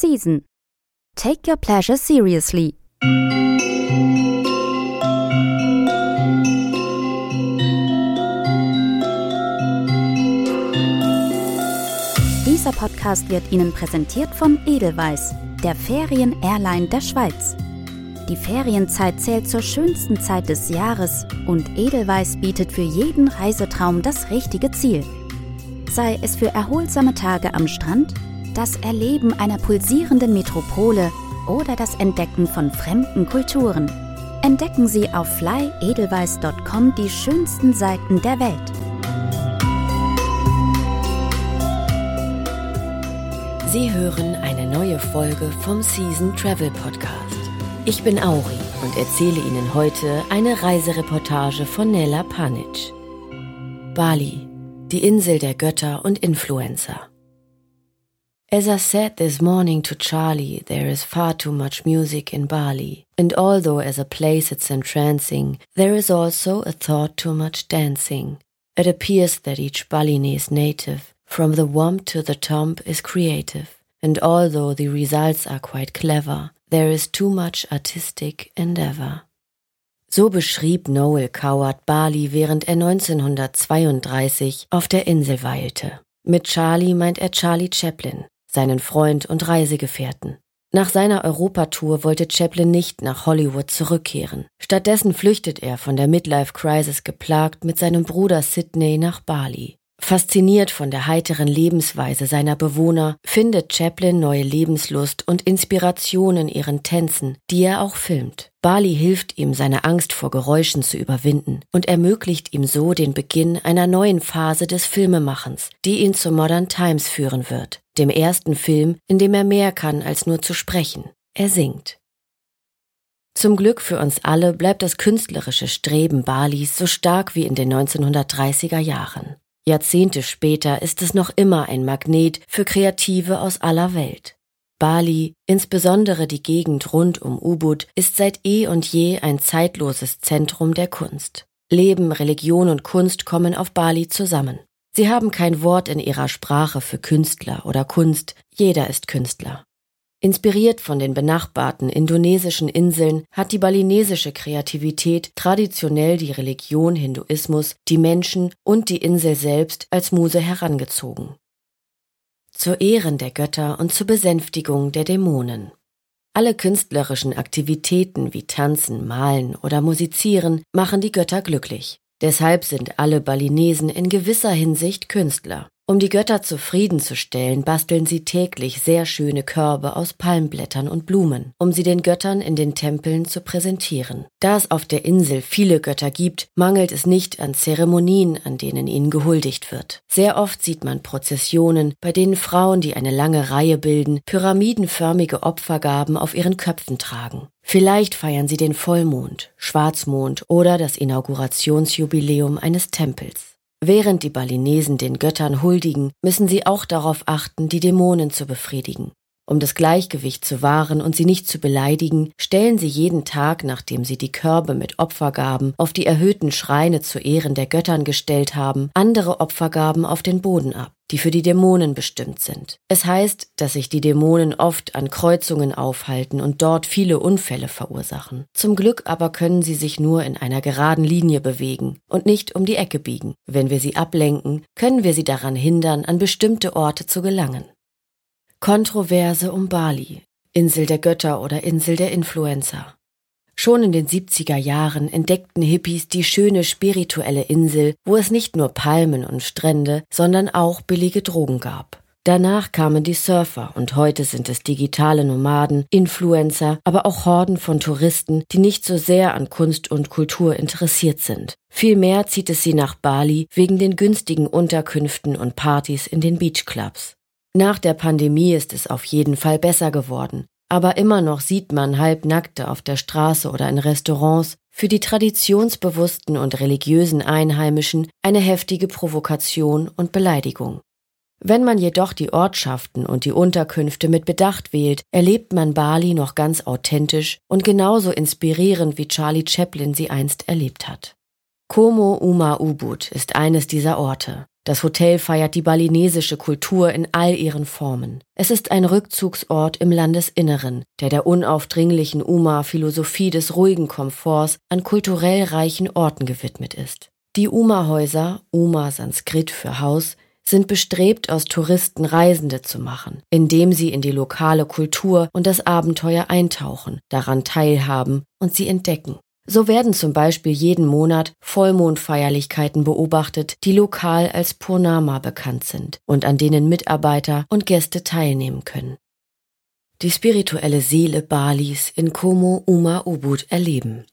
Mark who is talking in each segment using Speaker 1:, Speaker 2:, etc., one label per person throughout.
Speaker 1: season. Take your pleasure seriously. Dieser Podcast wird Ihnen präsentiert von Edelweiss, der Ferien-Airline der Schweiz. Die Ferienzeit zählt zur schönsten Zeit des Jahres und Edelweiss bietet für jeden Reisetraum das richtige Ziel. Sei es für erholsame Tage am Strand, das Erleben einer pulsierenden Metropole oder das Entdecken von fremden Kulturen. Entdecken Sie auf flyedelweiss.com die schönsten Seiten der Welt.
Speaker 2: Sie hören eine neue Folge vom Season Travel Podcast. Ich bin Auri und erzähle Ihnen heute eine Reisereportage von Nella Panic. Bali, die Insel der Götter und Influencer. As I said this morning to Charlie, there is far too much music in Bali, and although as a place it's entrancing, there is also a thought too much dancing. It appears that each Balinese native, from the womb to the tomb, is creative, and although the results are quite clever, there is too much artistic endeavor. So beschrieb Noel Coward Bali, während er 1932 auf der Insel weilte. Mit Charlie meint er Charlie Chaplin, seinen Freund und Reisegefährten. Nach seiner Europatour wollte Chaplin nicht nach Hollywood zurückkehren. Stattdessen flüchtet er von der Midlife Crisis geplagt mit seinem Bruder Sidney nach Bali. Fasziniert von der heiteren Lebensweise seiner Bewohner findet Chaplin neue Lebenslust und Inspiration in ihren Tänzen, die er auch filmt. Bali hilft ihm, seine Angst vor Geräuschen zu überwinden und ermöglicht ihm so den Beginn einer neuen Phase des Filmemachens, die ihn zu Modern Times führen wird, dem ersten Film, in dem er mehr kann als nur zu sprechen. Er singt. Zum Glück für uns alle bleibt das künstlerische Streben Balis so stark wie in den 1930er Jahren. Jahrzehnte später ist es noch immer ein Magnet für Kreative aus aller Welt. Bali, insbesondere die Gegend rund um Ubud, ist seit eh und je ein zeitloses Zentrum der Kunst. Leben, Religion und Kunst kommen auf Bali zusammen. Sie haben kein Wort in ihrer Sprache für Künstler oder Kunst, jeder ist Künstler. Inspiriert von den benachbarten indonesischen Inseln hat die balinesische Kreativität traditionell die Religion Hinduismus, die Menschen und die Insel selbst als Muse herangezogen. Zur Ehren der Götter und zur Besänftigung der Dämonen. Alle künstlerischen Aktivitäten wie Tanzen, Malen oder Musizieren machen die Götter glücklich. Deshalb sind alle Balinesen in gewisser Hinsicht Künstler. Um die Götter zufriedenzustellen, basteln sie täglich sehr schöne Körbe aus Palmblättern und Blumen, um sie den Göttern in den Tempeln zu präsentieren. Da es auf der Insel viele Götter gibt, mangelt es nicht an Zeremonien, an denen ihnen gehuldigt wird. Sehr oft sieht man Prozessionen, bei denen Frauen, die eine lange Reihe bilden, pyramidenförmige Opfergaben auf ihren Köpfen tragen. Vielleicht feiern sie den Vollmond, Schwarzmond oder das Inaugurationsjubiläum eines Tempels. Während die Balinesen den Göttern huldigen, müssen sie auch darauf achten, die Dämonen zu befriedigen. Um das Gleichgewicht zu wahren und sie nicht zu beleidigen, stellen sie jeden Tag, nachdem sie die Körbe mit Opfergaben auf die erhöhten Schreine zu Ehren der Göttern gestellt haben, andere Opfergaben auf den Boden ab, die für die Dämonen bestimmt sind. Es heißt, dass sich die Dämonen oft an Kreuzungen aufhalten und dort viele Unfälle verursachen. Zum Glück aber können sie sich nur in einer geraden Linie bewegen und nicht um die Ecke biegen. Wenn wir sie ablenken, können wir sie daran hindern, an bestimmte Orte zu gelangen. Kontroverse um Bali, Insel der Götter oder Insel der Influencer. Schon in den 70er Jahren entdeckten Hippies die schöne spirituelle Insel, wo es nicht nur Palmen und Strände, sondern auch billige Drogen gab. Danach kamen die Surfer und heute sind es digitale Nomaden, Influencer, aber auch Horden von Touristen, die nicht so sehr an Kunst und Kultur interessiert sind. Vielmehr zieht es sie nach Bali wegen den günstigen Unterkünften und Partys in den Beachclubs. Nach der Pandemie ist es auf jeden Fall besser geworden, aber immer noch sieht man Halbnackte auf der Straße oder in Restaurants, für die traditionsbewussten und religiösen Einheimischen eine heftige Provokation und Beleidigung. Wenn man jedoch die Ortschaften und die Unterkünfte mit Bedacht wählt, erlebt man Bali noch ganz authentisch und genauso inspirierend wie Charlie Chaplin sie einst erlebt hat. Como Uma Ubud ist eines dieser Orte. Das Hotel feiert die balinesische Kultur in all ihren Formen. Es ist ein Rückzugsort im Landesinneren, der der unaufdringlichen Uma-Philosophie des ruhigen Komforts an kulturell reichen Orten gewidmet ist. Die Uma-Häuser, Uma Sanskrit für Haus, sind bestrebt, aus Touristen Reisende zu machen, indem sie in die lokale Kultur und das Abenteuer eintauchen, daran teilhaben und sie entdecken. So werden zum Beispiel jeden Monat Vollmondfeierlichkeiten beobachtet, die lokal als Purnama bekannt sind und an denen Mitarbeiter und Gäste teilnehmen können. Die spirituelle Seele Balis in Como Uma Ubud erleben.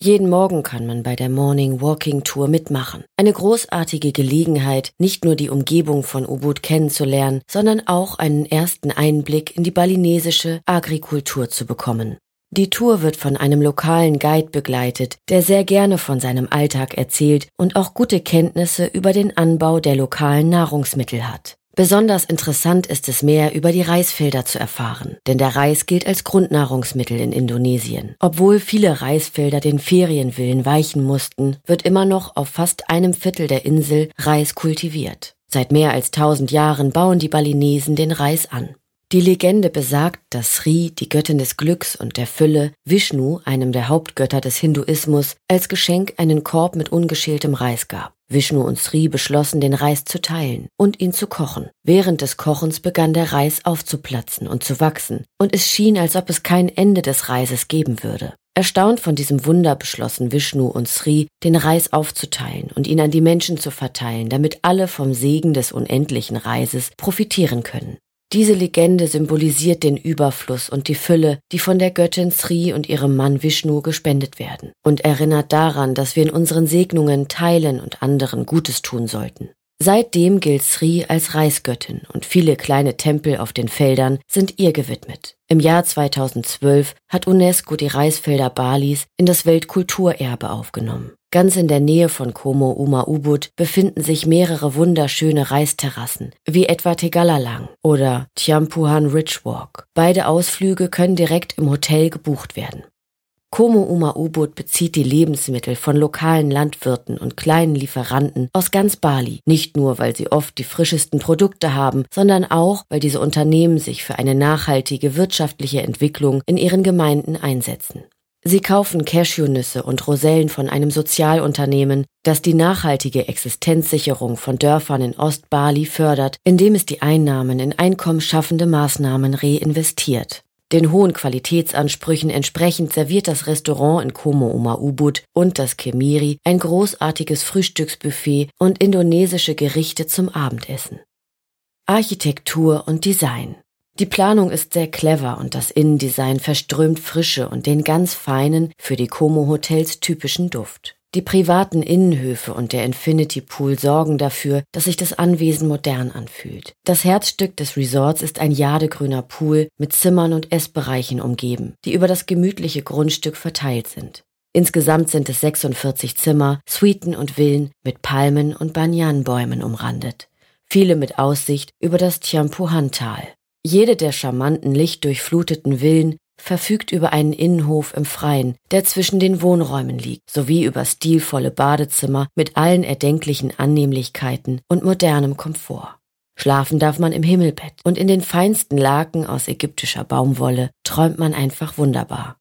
Speaker 2: Jeden Morgen kann man bei der Morning Walking Tour mitmachen. Eine großartige Gelegenheit, nicht nur die Umgebung von Ubud kennenzulernen, sondern auch einen ersten Einblick in die balinesische Agrikultur zu bekommen. Die Tour wird von einem lokalen Guide begleitet, der sehr gerne von seinem Alltag erzählt und auch gute Kenntnisse über den Anbau der lokalen Nahrungsmittel hat. Besonders interessant ist es mehr über die Reisfelder zu erfahren, denn der Reis gilt als Grundnahrungsmittel in Indonesien. Obwohl viele Reisfelder den Ferienvillen weichen mussten, wird immer noch auf fast einem Viertel der Insel Reis kultiviert. Seit mehr als tausend Jahren bauen die Balinesen den Reis an. Die Legende besagt, dass Sri, die Göttin des Glücks und der Fülle, Vishnu, einem der Hauptgötter des Hinduismus, als Geschenk einen Korb mit ungeschältem Reis gab. Vishnu und Sri beschlossen, den Reis zu teilen und ihn zu kochen. Während des Kochens begann der Reis aufzuplatzen und zu wachsen, und es schien, als ob es kein Ende des Reises geben würde. Erstaunt von diesem Wunder beschlossen Vishnu und Sri, den Reis aufzuteilen und ihn an die Menschen zu verteilen, damit alle vom Segen des unendlichen Reises profitieren können. Diese Legende symbolisiert den Überfluss und die Fülle, die von der Göttin Sri und ihrem Mann Vishnu gespendet werden und erinnert daran, dass wir in unseren Segnungen teilen und anderen Gutes tun sollten. Seitdem gilt Sri als Reisgöttin und viele kleine Tempel auf den Feldern sind ihr gewidmet. Im Jahr 2012 hat UNESCO die Reisfelder Balis in das Weltkulturerbe aufgenommen. Ganz in der Nähe von Como Uma Ubud befinden sich mehrere wunderschöne Reisterrassen, wie etwa Tegalalang oder Tiampuhan Ridge Walk. Beide Ausflüge können direkt im Hotel gebucht werden. Como Uma Ubud bezieht die Lebensmittel von lokalen Landwirten und kleinen Lieferanten aus ganz Bali, nicht nur, weil sie oft die frischesten Produkte haben, sondern auch, weil diese Unternehmen sich für eine nachhaltige wirtschaftliche Entwicklung in ihren Gemeinden einsetzen. Sie kaufen Cashewnüsse und Rosellen von einem Sozialunternehmen, das die nachhaltige Existenzsicherung von Dörfern in Ostbali fördert, indem es die Einnahmen in einkommensschaffende Maßnahmen reinvestiert. Den hohen Qualitätsansprüchen entsprechend serviert das Restaurant in Como Uma Ubud und das Kemiri ein großartiges Frühstücksbuffet und indonesische Gerichte zum Abendessen. Architektur und Design die Planung ist sehr clever und das Innendesign verströmt Frische und den ganz feinen, für die Como Hotels typischen Duft. Die privaten Innenhöfe und der Infinity Pool sorgen dafür, dass sich das Anwesen modern anfühlt. Das Herzstück des Resorts ist ein jadegrüner Pool mit Zimmern und Essbereichen umgeben, die über das gemütliche Grundstück verteilt sind. Insgesamt sind es 46 Zimmer, Suiten und Villen mit Palmen und Banyanbäumen umrandet. Viele mit Aussicht über das Tiampuhan-Tal. Jede der charmanten, lichtdurchfluteten Villen verfügt über einen Innenhof im Freien, der zwischen den Wohnräumen liegt, sowie über stilvolle Badezimmer mit allen erdenklichen Annehmlichkeiten und modernem Komfort. Schlafen darf man im Himmelbett und in den feinsten Laken aus ägyptischer Baumwolle träumt man einfach wunderbar.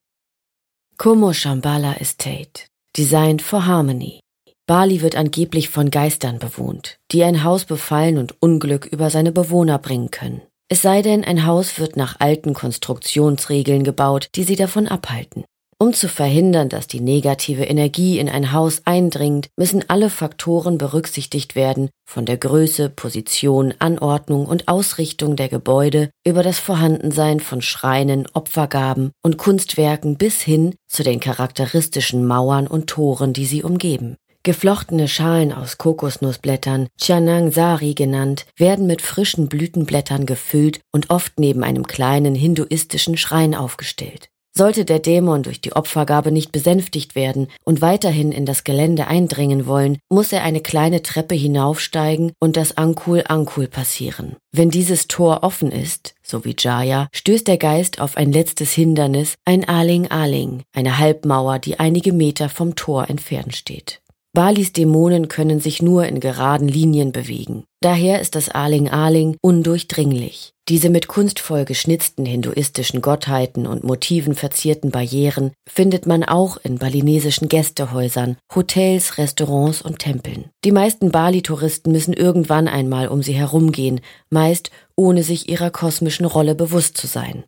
Speaker 2: Como Shambhala Estate, designed for harmony. Bali wird angeblich von Geistern bewohnt, die ein Haus befallen und Unglück über seine Bewohner bringen können. Es sei denn, ein Haus wird nach alten Konstruktionsregeln gebaut, die sie davon abhalten. Um zu verhindern, dass die negative Energie in ein Haus eindringt, müssen alle Faktoren berücksichtigt werden, von der Größe, Position, Anordnung und Ausrichtung der Gebäude über das Vorhandensein von Schreinen, Opfergaben und Kunstwerken bis hin zu den charakteristischen Mauern und Toren, die sie umgeben. Geflochtene Schalen aus Kokosnussblättern, Chanang Sari genannt, werden mit frischen Blütenblättern gefüllt und oft neben einem kleinen hinduistischen Schrein aufgestellt. Sollte der Dämon durch die Opfergabe nicht besänftigt werden und weiterhin in das Gelände eindringen wollen, muss er eine kleine Treppe hinaufsteigen und das Ankul Ankul passieren. Wenn dieses Tor offen ist, so wie Jaya, stößt der Geist auf ein letztes Hindernis, ein Aling Aling, eine Halbmauer, die einige Meter vom Tor entfernt steht. Balis Dämonen können sich nur in geraden Linien bewegen. Daher ist das Aling Aling undurchdringlich. Diese mit kunstvoll geschnitzten hinduistischen Gottheiten und Motiven verzierten Barrieren findet man auch in balinesischen Gästehäusern, Hotels, Restaurants und Tempeln. Die meisten Bali-Touristen müssen irgendwann einmal um sie herumgehen, meist ohne sich ihrer kosmischen Rolle bewusst zu sein.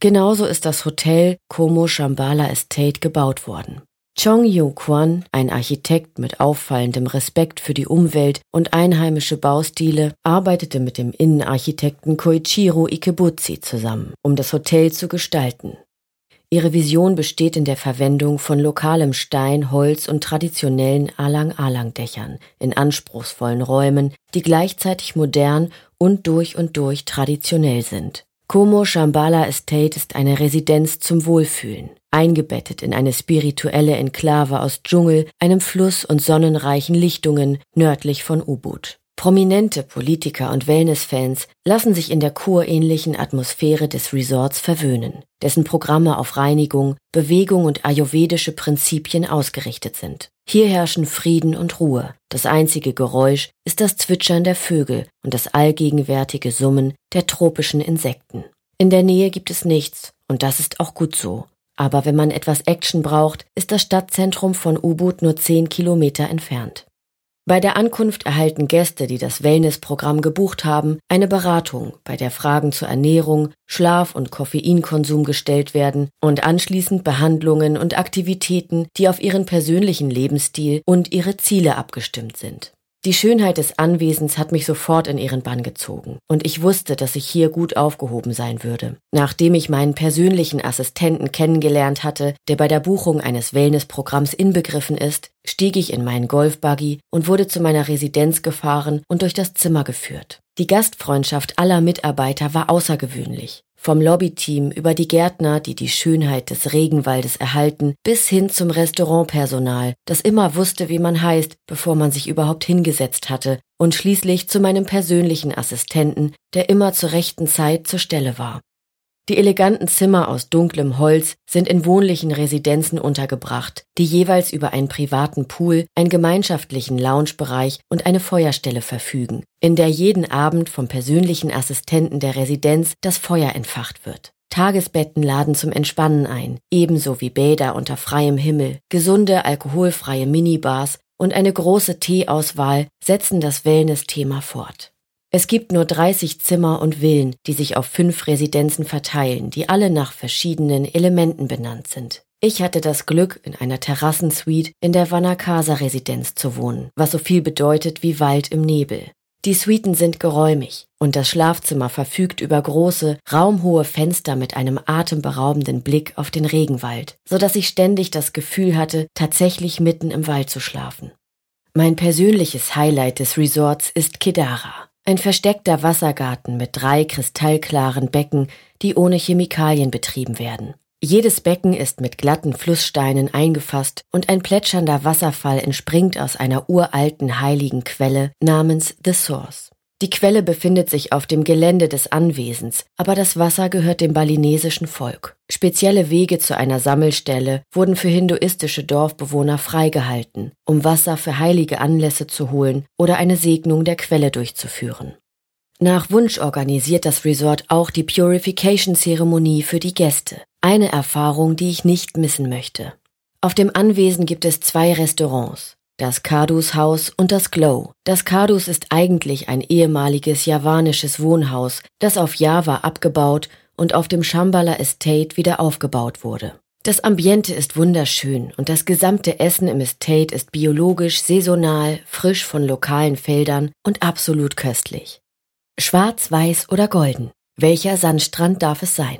Speaker 2: Genauso ist das Hotel Como Shambhala Estate gebaut worden. Chong Yu Kwan, ein Architekt mit auffallendem Respekt für die Umwelt und einheimische Baustile, arbeitete mit dem Innenarchitekten Koichiro Ikebutsu zusammen, um das Hotel zu gestalten. Ihre Vision besteht in der Verwendung von lokalem Stein, Holz und traditionellen Alang-Alang-Dächern in anspruchsvollen Räumen, die gleichzeitig modern und durch und durch traditionell sind. Como Shambhala Estate ist eine Residenz zum Wohlfühlen, eingebettet in eine spirituelle Enklave aus Dschungel, einem Fluss und sonnenreichen Lichtungen nördlich von Ubud. Prominente Politiker und Wellnessfans lassen sich in der kurähnlichen Atmosphäre des Resorts verwöhnen, dessen Programme auf Reinigung, Bewegung und ayurvedische Prinzipien ausgerichtet sind. Hier herrschen Frieden und Ruhe. Das einzige Geräusch ist das Zwitschern der Vögel und das allgegenwärtige Summen der tropischen Insekten. In der Nähe gibt es nichts, und das ist auch gut so. Aber wenn man etwas Action braucht, ist das Stadtzentrum von Ubud nur zehn Kilometer entfernt. Bei der Ankunft erhalten Gäste, die das Wellnessprogramm gebucht haben, eine Beratung, bei der Fragen zur Ernährung, Schlaf und Koffeinkonsum gestellt werden und anschließend Behandlungen und Aktivitäten, die auf ihren persönlichen Lebensstil und ihre Ziele abgestimmt sind. Die Schönheit des Anwesens hat mich sofort in ihren Bann gezogen, und ich wusste, dass ich hier gut aufgehoben sein würde. Nachdem ich meinen persönlichen Assistenten kennengelernt hatte, der bei der Buchung eines Wellnessprogramms inbegriffen ist, stieg ich in meinen Golfbuggy und wurde zu meiner Residenz gefahren und durch das Zimmer geführt. Die Gastfreundschaft aller Mitarbeiter war außergewöhnlich. Vom Lobbyteam über die Gärtner, die die Schönheit des Regenwaldes erhalten, bis hin zum Restaurantpersonal, das immer wusste, wie man heißt, bevor man sich überhaupt hingesetzt hatte, und schließlich zu meinem persönlichen Assistenten, der immer zur rechten Zeit zur Stelle war. Die eleganten Zimmer aus dunklem Holz sind in wohnlichen Residenzen untergebracht, die jeweils über einen privaten Pool, einen gemeinschaftlichen Loungebereich und eine Feuerstelle verfügen, in der jeden Abend vom persönlichen Assistenten der Residenz das Feuer entfacht wird. Tagesbetten laden zum Entspannen ein, ebenso wie Bäder unter freiem Himmel, gesunde alkoholfreie Minibars und eine große Teeauswahl setzen das Wellness-Thema fort. Es gibt nur 30 Zimmer und Villen, die sich auf fünf Residenzen verteilen, die alle nach verschiedenen Elementen benannt sind. Ich hatte das Glück, in einer Terrassensuite in der Vanakasa-Residenz zu wohnen, was so viel bedeutet wie Wald im Nebel. Die Suiten sind geräumig und das Schlafzimmer verfügt über große, raumhohe Fenster mit einem atemberaubenden Blick auf den Regenwald, so dass ich ständig das Gefühl hatte, tatsächlich mitten im Wald zu schlafen. Mein persönliches Highlight des Resorts ist Kedara. Ein versteckter Wassergarten mit drei kristallklaren Becken, die ohne Chemikalien betrieben werden. Jedes Becken ist mit glatten Flusssteinen eingefasst und ein plätschernder Wasserfall entspringt aus einer uralten heiligen Quelle namens The Source. Die Quelle befindet sich auf dem Gelände des Anwesens, aber das Wasser gehört dem balinesischen Volk. Spezielle Wege zu einer Sammelstelle wurden für hinduistische Dorfbewohner freigehalten, um Wasser für heilige Anlässe zu holen oder eine Segnung der Quelle durchzuführen. Nach Wunsch organisiert das Resort auch die Purification-Zeremonie für die Gäste, eine Erfahrung, die ich nicht missen möchte. Auf dem Anwesen gibt es zwei Restaurants das Kardus Haus und das Glow. Das Kardus ist eigentlich ein ehemaliges javanisches Wohnhaus, das auf Java abgebaut und auf dem Shambhala Estate wieder aufgebaut wurde. Das Ambiente ist wunderschön und das gesamte Essen im Estate ist biologisch, saisonal, frisch von lokalen Feldern und absolut köstlich. Schwarz, weiß oder golden. Welcher Sandstrand darf es sein?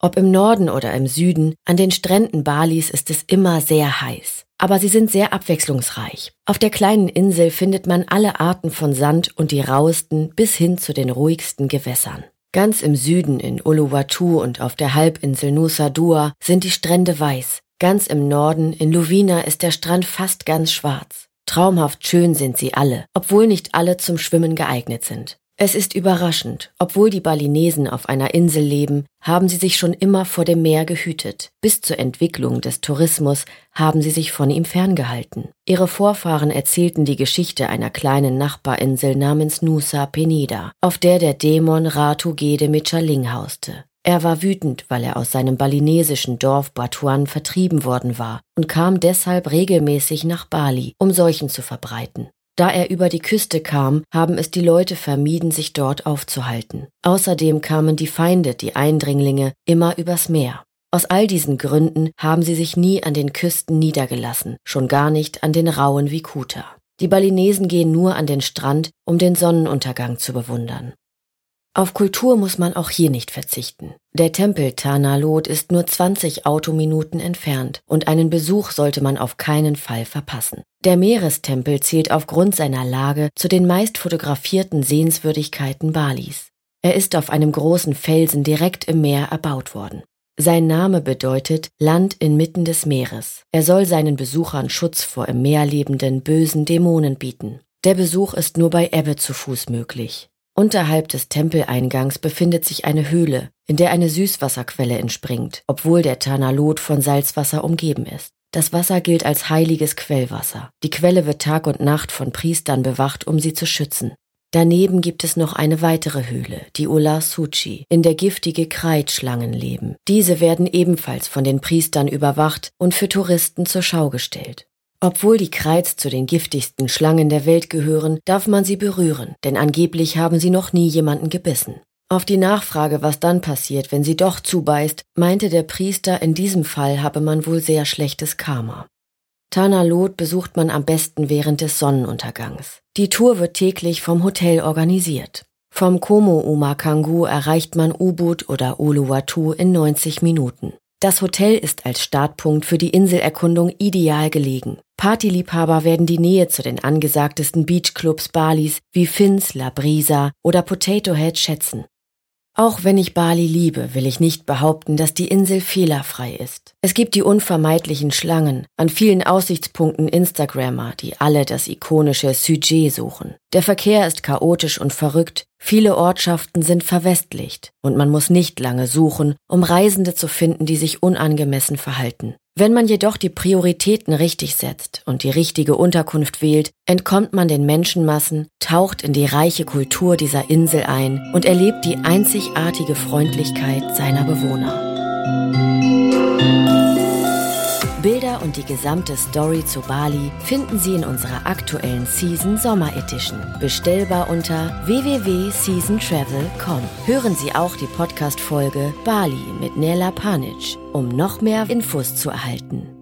Speaker 2: Ob im Norden oder im Süden, an den Stränden Balis ist es immer sehr heiß. Aber sie sind sehr abwechslungsreich. Auf der kleinen Insel findet man alle Arten von Sand und die rauesten bis hin zu den ruhigsten Gewässern. Ganz im Süden in Uluwatu und auf der Halbinsel Nusa Dua sind die Strände weiß. Ganz im Norden in Lovina ist der Strand fast ganz schwarz. Traumhaft schön sind sie alle, obwohl nicht alle zum Schwimmen geeignet sind. Es ist überraschend, obwohl die Balinesen auf einer Insel leben, haben sie sich schon immer vor dem Meer gehütet. Bis zur Entwicklung des Tourismus haben sie sich von ihm ferngehalten. Ihre Vorfahren erzählten die Geschichte einer kleinen Nachbarinsel namens Nusa Penida, auf der der Dämon Ratu Gede Michaling hauste. Er war wütend, weil er aus seinem balinesischen Dorf Batuan vertrieben worden war und kam deshalb regelmäßig nach Bali, um Seuchen zu verbreiten. Da er über die Küste kam, haben es die Leute vermieden, sich dort aufzuhalten. Außerdem kamen die Feinde, die Eindringlinge, immer übers Meer. Aus all diesen Gründen haben sie sich nie an den Küsten niedergelassen, schon gar nicht an den rauen wie Kuta. Die Balinesen gehen nur an den Strand, um den Sonnenuntergang zu bewundern. Auf Kultur muss man auch hier nicht verzichten. Der Tempel Tanalot ist nur 20 Autominuten entfernt und einen Besuch sollte man auf keinen Fall verpassen. Der Meerestempel zählt aufgrund seiner Lage zu den meist fotografierten Sehenswürdigkeiten Balis. Er ist auf einem großen Felsen direkt im Meer erbaut worden. Sein Name bedeutet Land inmitten des Meeres. Er soll seinen Besuchern Schutz vor im Meer lebenden bösen Dämonen bieten. Der Besuch ist nur bei Ebbe zu Fuß möglich. Unterhalb des Tempeleingangs befindet sich eine Höhle, in der eine Süßwasserquelle entspringt, obwohl der Tanalot von Salzwasser umgeben ist. Das Wasser gilt als heiliges Quellwasser. Die Quelle wird Tag und Nacht von Priestern bewacht, um sie zu schützen. Daneben gibt es noch eine weitere Höhle, die Ula Suchi, in der giftige Kreidschlangen leben. Diese werden ebenfalls von den Priestern überwacht und für Touristen zur Schau gestellt. Obwohl die Kreiz zu den giftigsten Schlangen der Welt gehören, darf man sie berühren, denn angeblich haben sie noch nie jemanden gebissen. Auf die Nachfrage, was dann passiert, wenn sie doch zubeißt, meinte der Priester, in diesem Fall habe man wohl sehr schlechtes Karma. Tanalot besucht man am besten während des Sonnenuntergangs. Die Tour wird täglich vom Hotel organisiert. Vom Komo Umakangu erreicht man Ubud oder Uluwatu in 90 Minuten. Das Hotel ist als Startpunkt für die Inselerkundung ideal gelegen. Partyliebhaber werden die Nähe zu den angesagtesten Beachclubs Balis wie Fins, La Brisa oder Potato Head schätzen. Auch wenn ich Bali liebe, will ich nicht behaupten, dass die Insel fehlerfrei ist. Es gibt die unvermeidlichen Schlangen, an vielen Aussichtspunkten Instagrammer, die alle das ikonische Sujet suchen. Der Verkehr ist chaotisch und verrückt, viele Ortschaften sind verwestlicht und man muss nicht lange suchen, um Reisende zu finden, die sich unangemessen verhalten. Wenn man jedoch die Prioritäten richtig setzt und die richtige Unterkunft wählt, entkommt man den Menschenmassen, taucht in die reiche Kultur dieser Insel ein und erlebt die einzigartige Freundlichkeit seiner Bewohner. Bilder und die gesamte Story zu Bali finden Sie in unserer aktuellen Season Sommer Edition. Bestellbar unter www.seasontravel.com. Hören Sie auch die Podcast-Folge Bali mit Nela Panic, um noch mehr Infos zu erhalten.